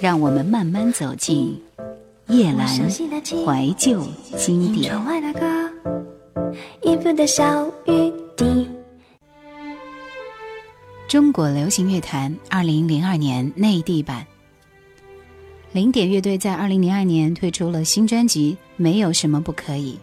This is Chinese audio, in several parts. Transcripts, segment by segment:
让我们慢慢走进叶阑怀旧经典。中国流行乐坛二零零二年内地版。零点乐队在二零零二年推出了新专辑《没有什么不可以》。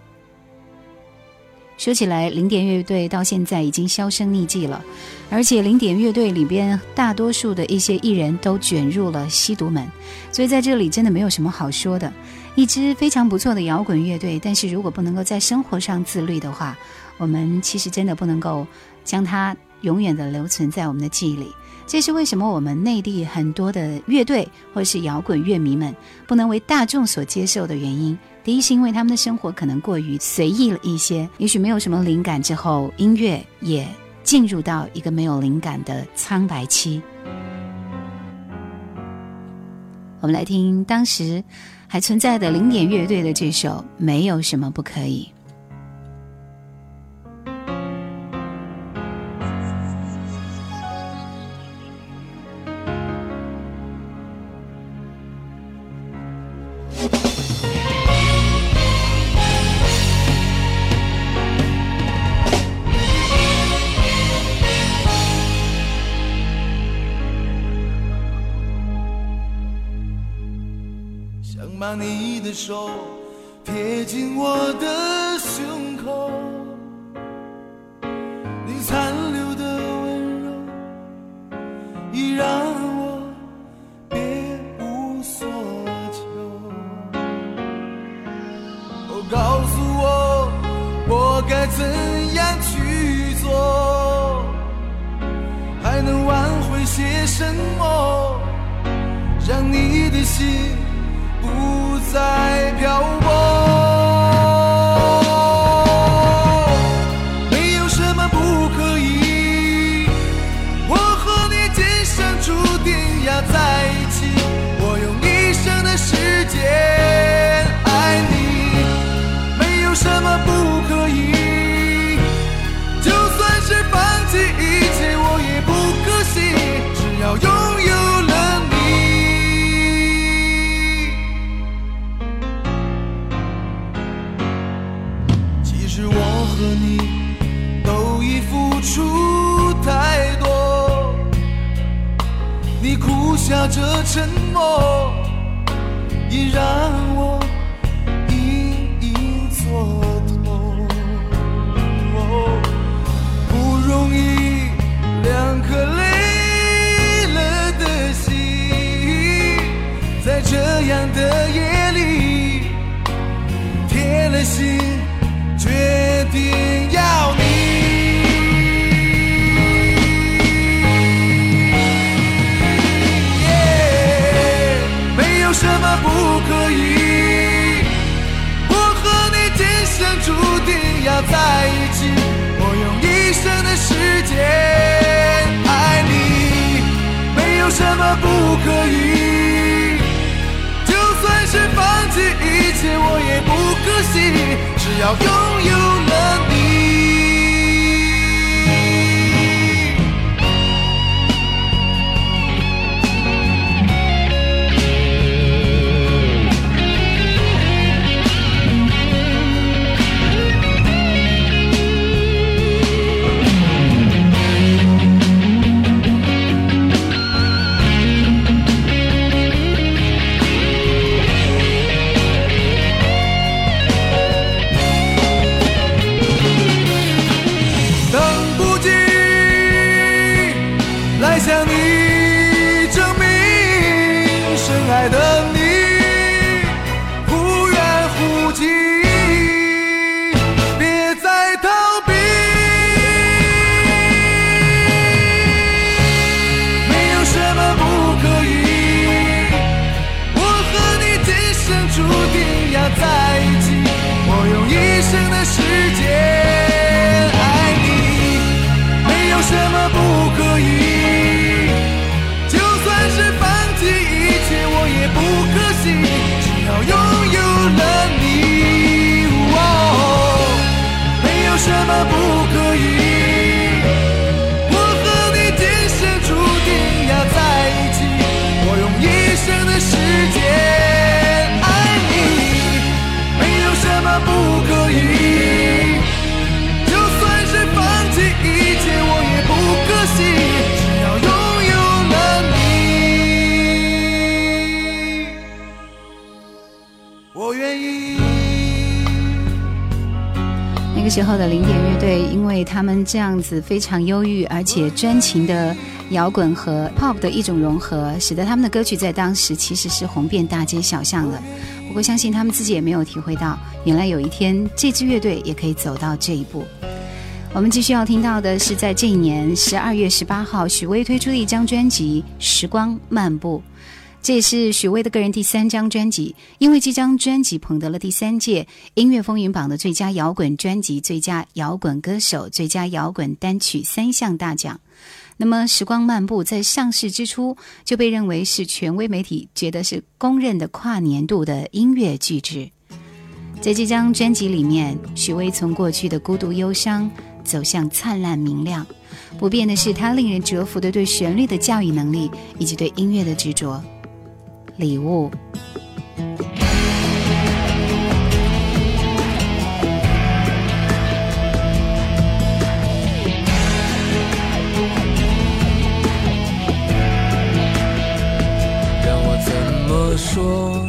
说起来，零点乐队到现在已经销声匿迹了，而且零点乐队里边大多数的一些艺人都卷入了吸毒门，所以在这里真的没有什么好说的。一支非常不错的摇滚乐队，但是如果不能够在生活上自律的话，我们其实真的不能够将它永远的留存在我们的记忆里。这是为什么我们内地很多的乐队或是摇滚乐迷们不能为大众所接受的原因。第一是因为他们的生活可能过于随意了一些，也许没有什么灵感，之后音乐也进入到一个没有灵感的苍白期。我们来听当时还存在的零点乐队的这首《没有什么不可以》。什么，让你的心。不再漂泊。笑着沉默，已让我什么不可以。就算是放弃一切，我也不可惜，只要拥有了你。时候的零点乐队，因为他们这样子非常忧郁而且专情的摇滚和 pop 的一种融合，使得他们的歌曲在当时其实是红遍大街小巷的。不过，相信他们自己也没有体会到，原来有一天这支乐队也可以走到这一步。我们继续要听到的是，在这一年十二月十八号，许巍推出的一张专辑《时光漫步》。这也是许巍的个人第三张专辑，因为这张专辑捧得了第三届音乐风云榜的最佳摇滚专辑、最佳摇滚歌手、最佳摇滚单曲三项大奖。那么，《时光漫步》在上市之初就被认为是权威媒体觉得是公认的跨年度的音乐巨制。在这张专辑里面，许巍从过去的孤独忧伤走向灿烂明亮，不变的是他令人折服的对旋律的驾驭能力以及对音乐的执着。礼物。让我怎么说？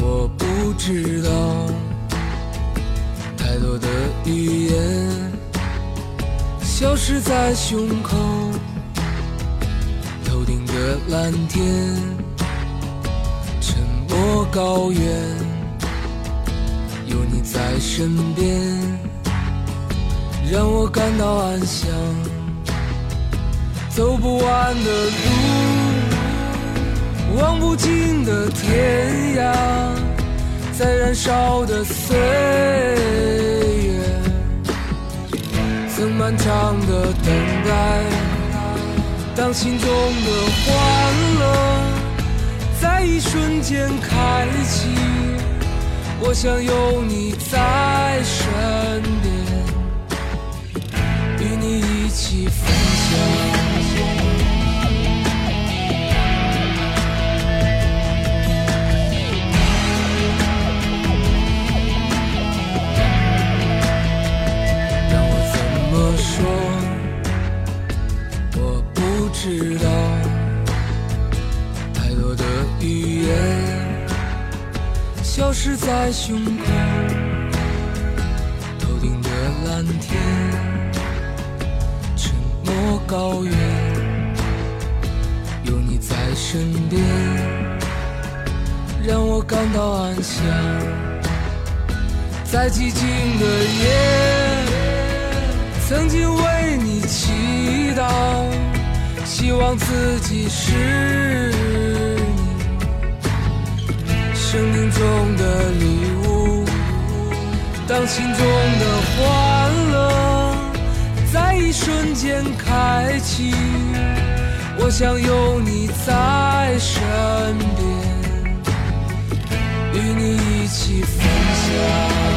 我不知道，太多的语言消失在胸口。头顶的蓝天，沉默高原，有你在身边，让我感到安详。走不完的路，望不尽的天涯，在燃烧的岁月，曾漫长的等待。当心中的欢乐在一瞬间开启，我想有你在身边，与你一起分享。让我怎么说？我不知道语言消失在胸口，头顶的蓝天，沉默高原，有你在身边，让我感到安详。在寂静的夜，曾经为你祈祷。希望自己是生命中的礼物，当心中的欢乐在一瞬间开启，我想有你在身边，与你一起分享。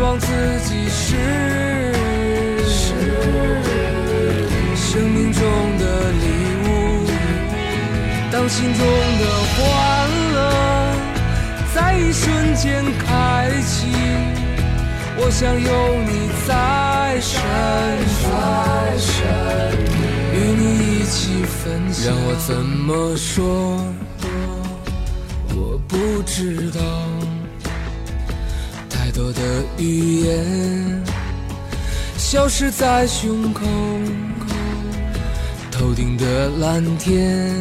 希望自己是生命中的礼物，当心中的欢乐在一瞬间开启。我想有你在身边，与你一起分享。让我怎么说？我不知道。太多多的语言消失在胸口，头顶的蓝天，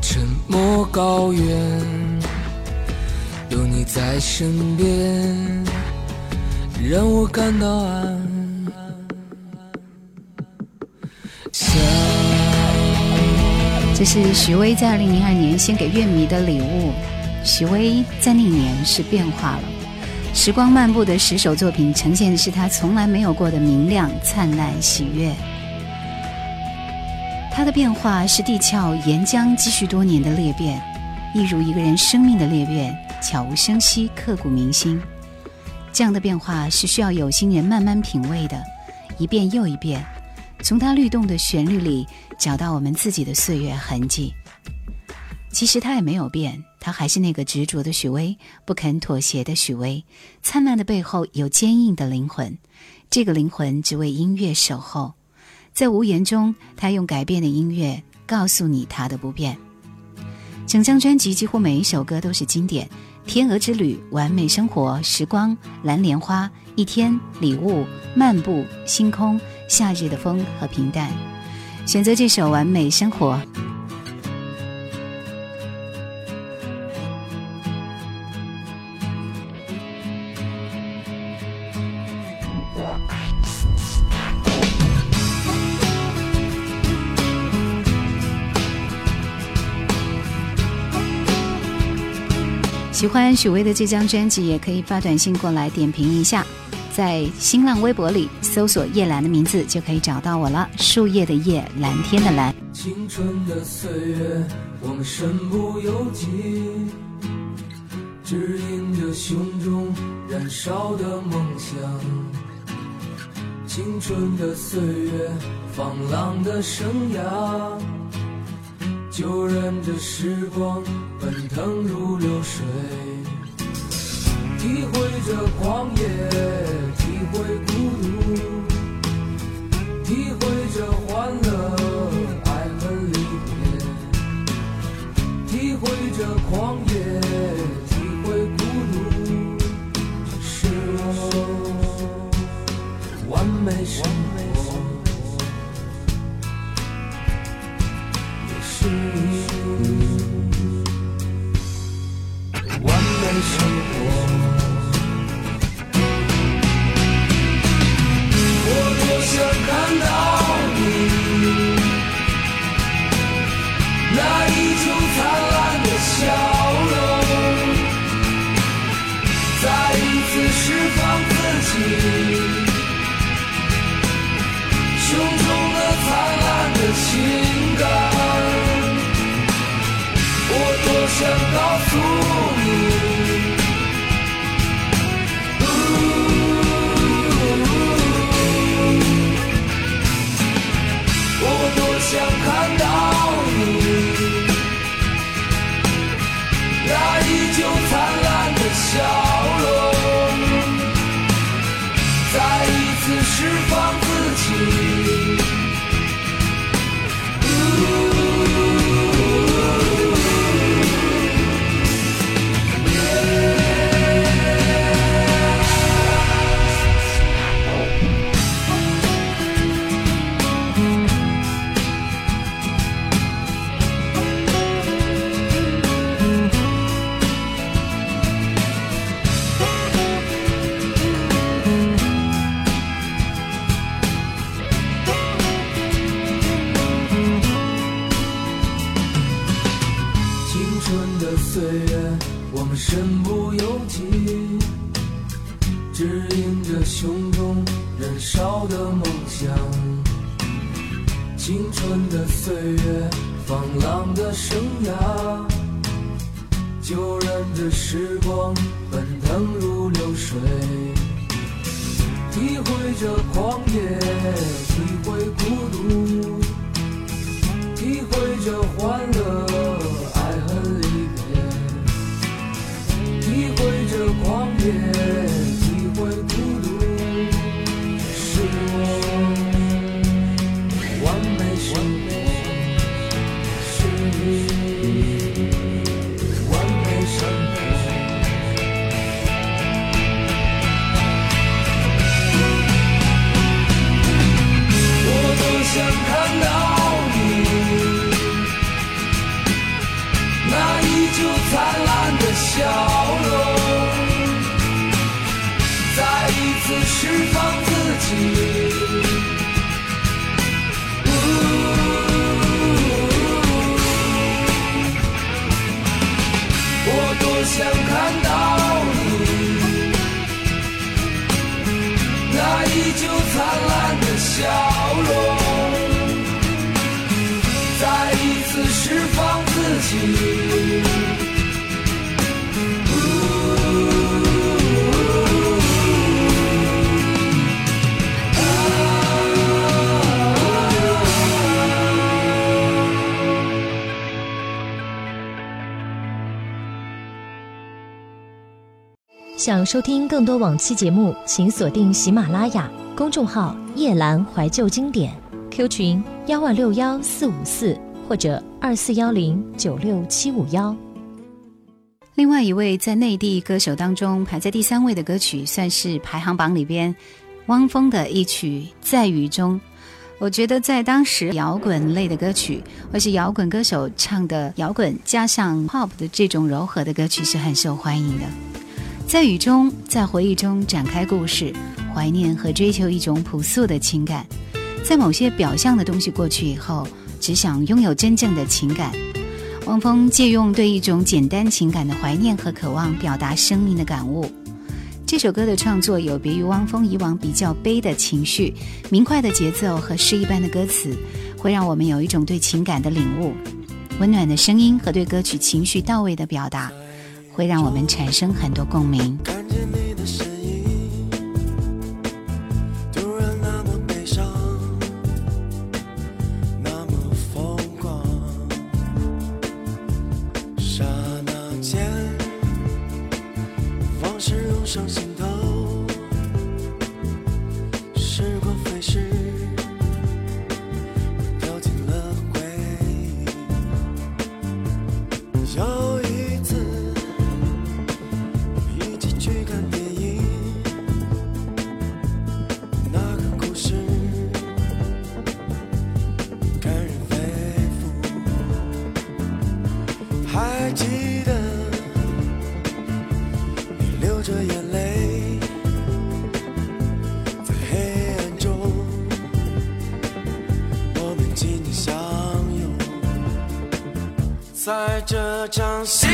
沉默高原，有你在身边，让我感到安。这是许巍在二零零二年献给乐迷的礼物。许巍在那年是变化了，时光漫步的十首作品呈现的是他从来没有过的明亮、灿烂、喜悦。他的变化是地壳岩浆积蓄多年的裂变，一如一个人生命的裂变，悄无声息，刻骨铭心。这样的变化是需要有心人慢慢品味的，一遍又一遍，从他律动的旋律里。找到我们自己的岁月痕迹。其实他也没有变，他还是那个执着的许巍，不肯妥协的许巍。灿烂的背后有坚硬的灵魂，这个灵魂只为音乐守候。在无言中，他用改变的音乐告诉你他的不变。整张专辑几乎每一首歌都是经典，《天鹅之旅》《完美生活》《时光》《蓝莲花》《一天》《礼物》《漫步》《星空》《夏日的风》和《平淡》。选择这首《完美生活》。喜欢许巍的这张专辑，也可以发短信过来点评一下。在新浪微博里搜索叶兰的名字，就可以找到我了。树叶的叶，蓝天的蓝。青春的岁月，我们身不由己，指引着胸中燃烧的梦想。青春的岁月，放浪的生涯，就任这时光奔腾如流水。体会着狂野，体会孤独，体会着欢乐，爱恨离别。体会着狂野，生涯，旧人的时光奔腾如流水，体会着狂野，体会孤独。体会着欢乐，爱恨离别。体会着狂野，体会孤独。就灿烂的笑容再一次释放自己想收听更多往期节目请锁定喜马拉雅。公众号“夜阑怀旧经典 ”，Q 群幺万六幺四五四或者二四幺零九六七五幺。另外一位在内地歌手当中排在第三位的歌曲，算是排行榜里边汪峰的一曲《在雨中》。我觉得在当时摇滚类的歌曲，或是摇滚歌手唱的摇滚加上 pop 的这种柔和的歌曲是很受欢迎的。在雨中，在回忆中展开故事，怀念和追求一种朴素的情感。在某些表象的东西过去以后，只想拥有真正的情感。汪峰借用对一种简单情感的怀念和渴望，表达生命的感悟。这首歌的创作有别于汪峰以往比较悲的情绪，明快的节奏和诗一般的歌词，会让我们有一种对情感的领悟。温暖的声音和对歌曲情绪到位的表达。会让我们产生很多共鸣。这场稀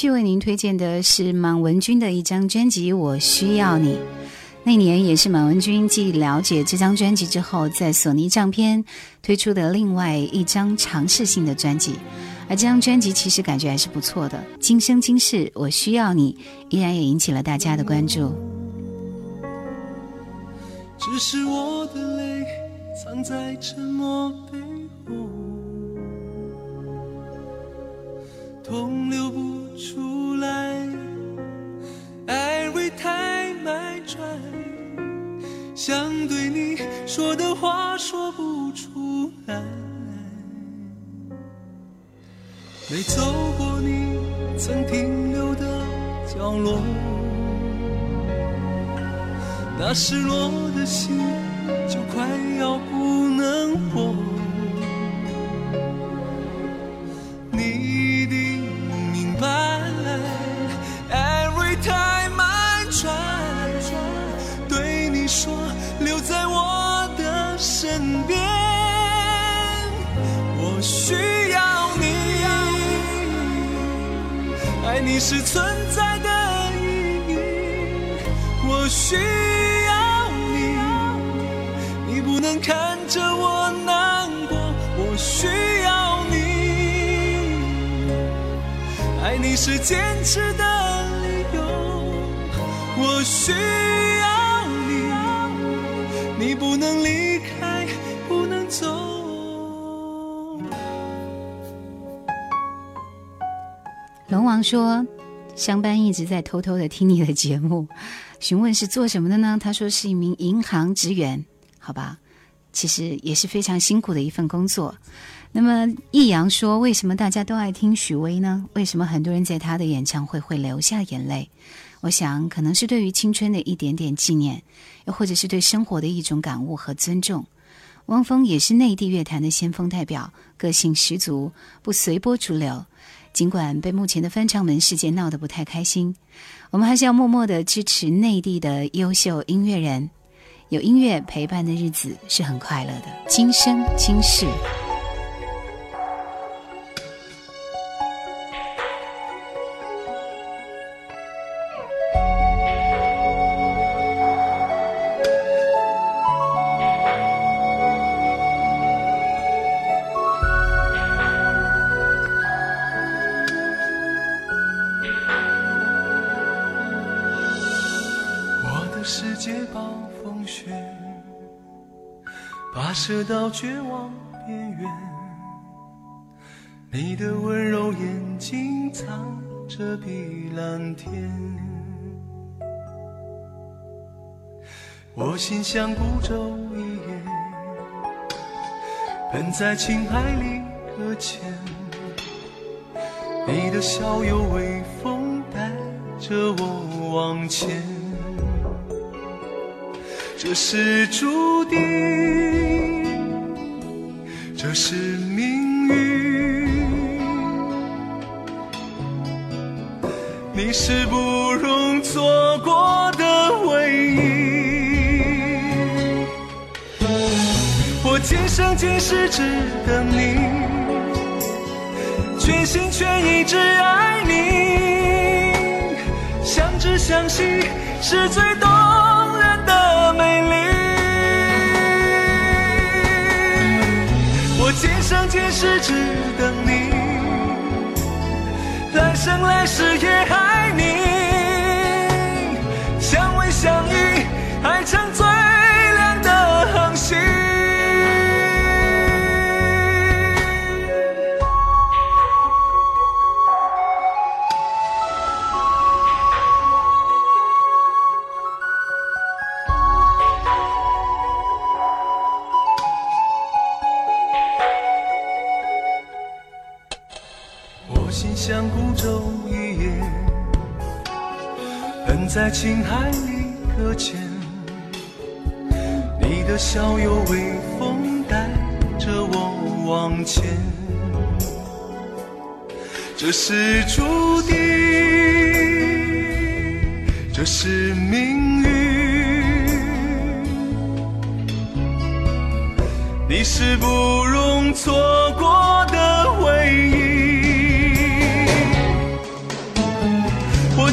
续为您推荐的是满文军的一张专辑《我需要你》。那年也是满文军继了解这张专辑之后，在索尼唱片推出的另外一张尝试性的专辑。而这张专辑其实感觉还是不错的，《今生今世我需要你》依然也引起了大家的关注。只是我的泪藏在沉默痛流不出来，爱会太买转，想对你说的话说不出来，没走过你曾停留的角落。那失落的心就快要不能活，留在我的身边，我需要你，爱你是存在的意义，我需要你。你不能。看着我难过，我需要你，爱你是坚持的理由，我需要，能离开，不能走。龙王说，香班一直在偷偷的听你的节目，询问是做什么的呢？他说是一名银行职员，好吧。其实也是非常辛苦的一份工作。那么易阳说：“为什么大家都爱听许巍呢？为什么很多人在他的演唱会会流下眼泪？我想，可能是对于青春的一点点纪念，又或者是对生活的一种感悟和尊重。”汪峰也是内地乐坛的先锋代表，个性十足，不随波逐流。尽管被目前的翻唱门事件闹得不太开心，我们还是要默默的支持内地的优秀音乐人。有音乐陪伴的日子是很快乐的，今生今世。到绝望边缘，你的温柔眼睛藏着碧蓝天，我心像孤舟一叶，奔在情海里搁浅，你的笑有微风带着我往前，这是注定。这是命运，你是不容错过的唯一。我今生今世只等你，全心全意只爱你，相知相惜是最动只等你，来生来世也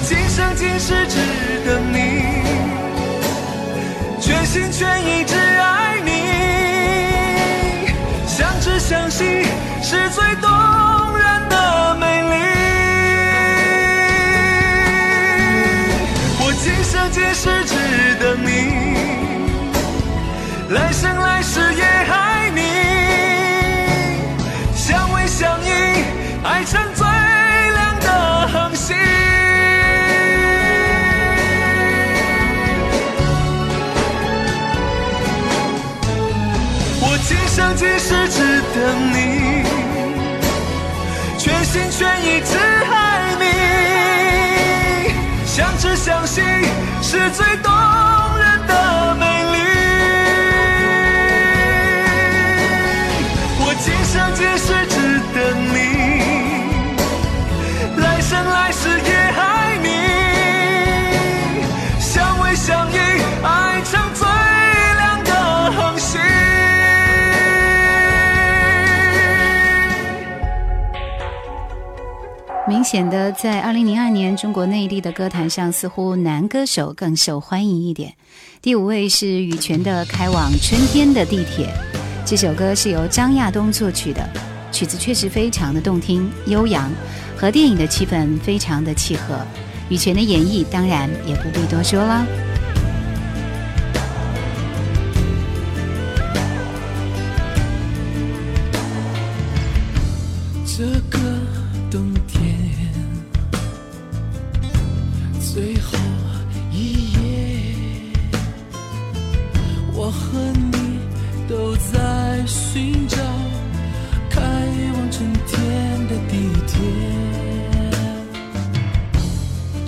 今生今世只等你全心全意只相知相惜是最动显得在二零零二年中国内地的歌坛上似乎男歌手更受欢迎一点。第五位是羽泉的开往春天的地铁这首歌是由张亚东作曲的曲子确实非常的动听悠扬和电影的气氛非常的契合。羽泉的演绎当然也不必多说了。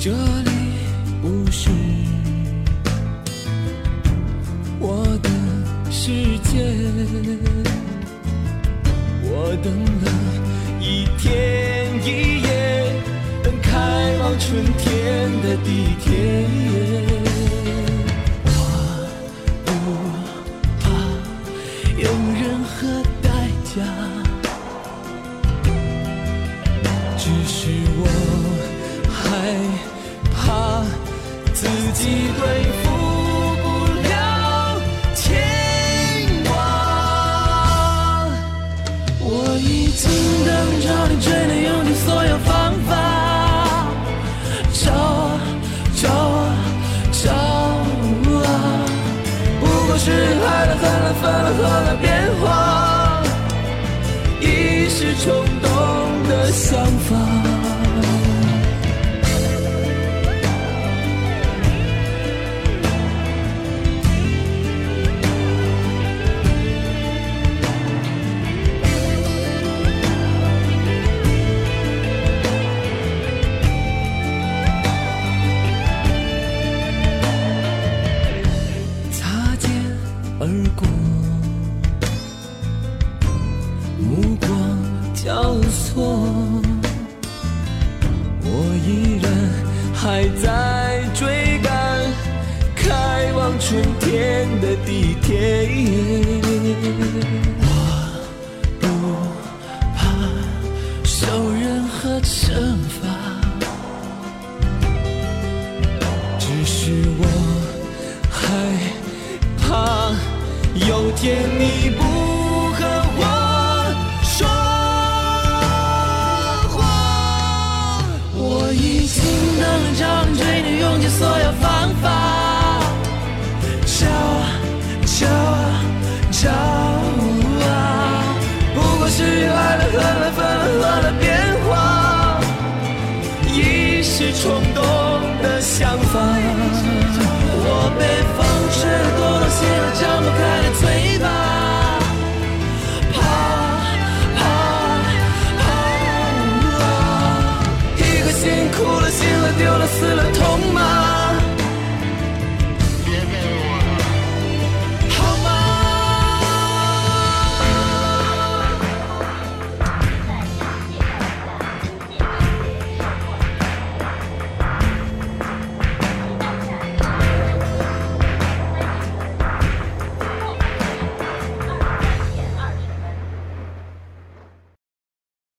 这里不是我的世界。我等了一天一夜等开往春天的地铁。所有。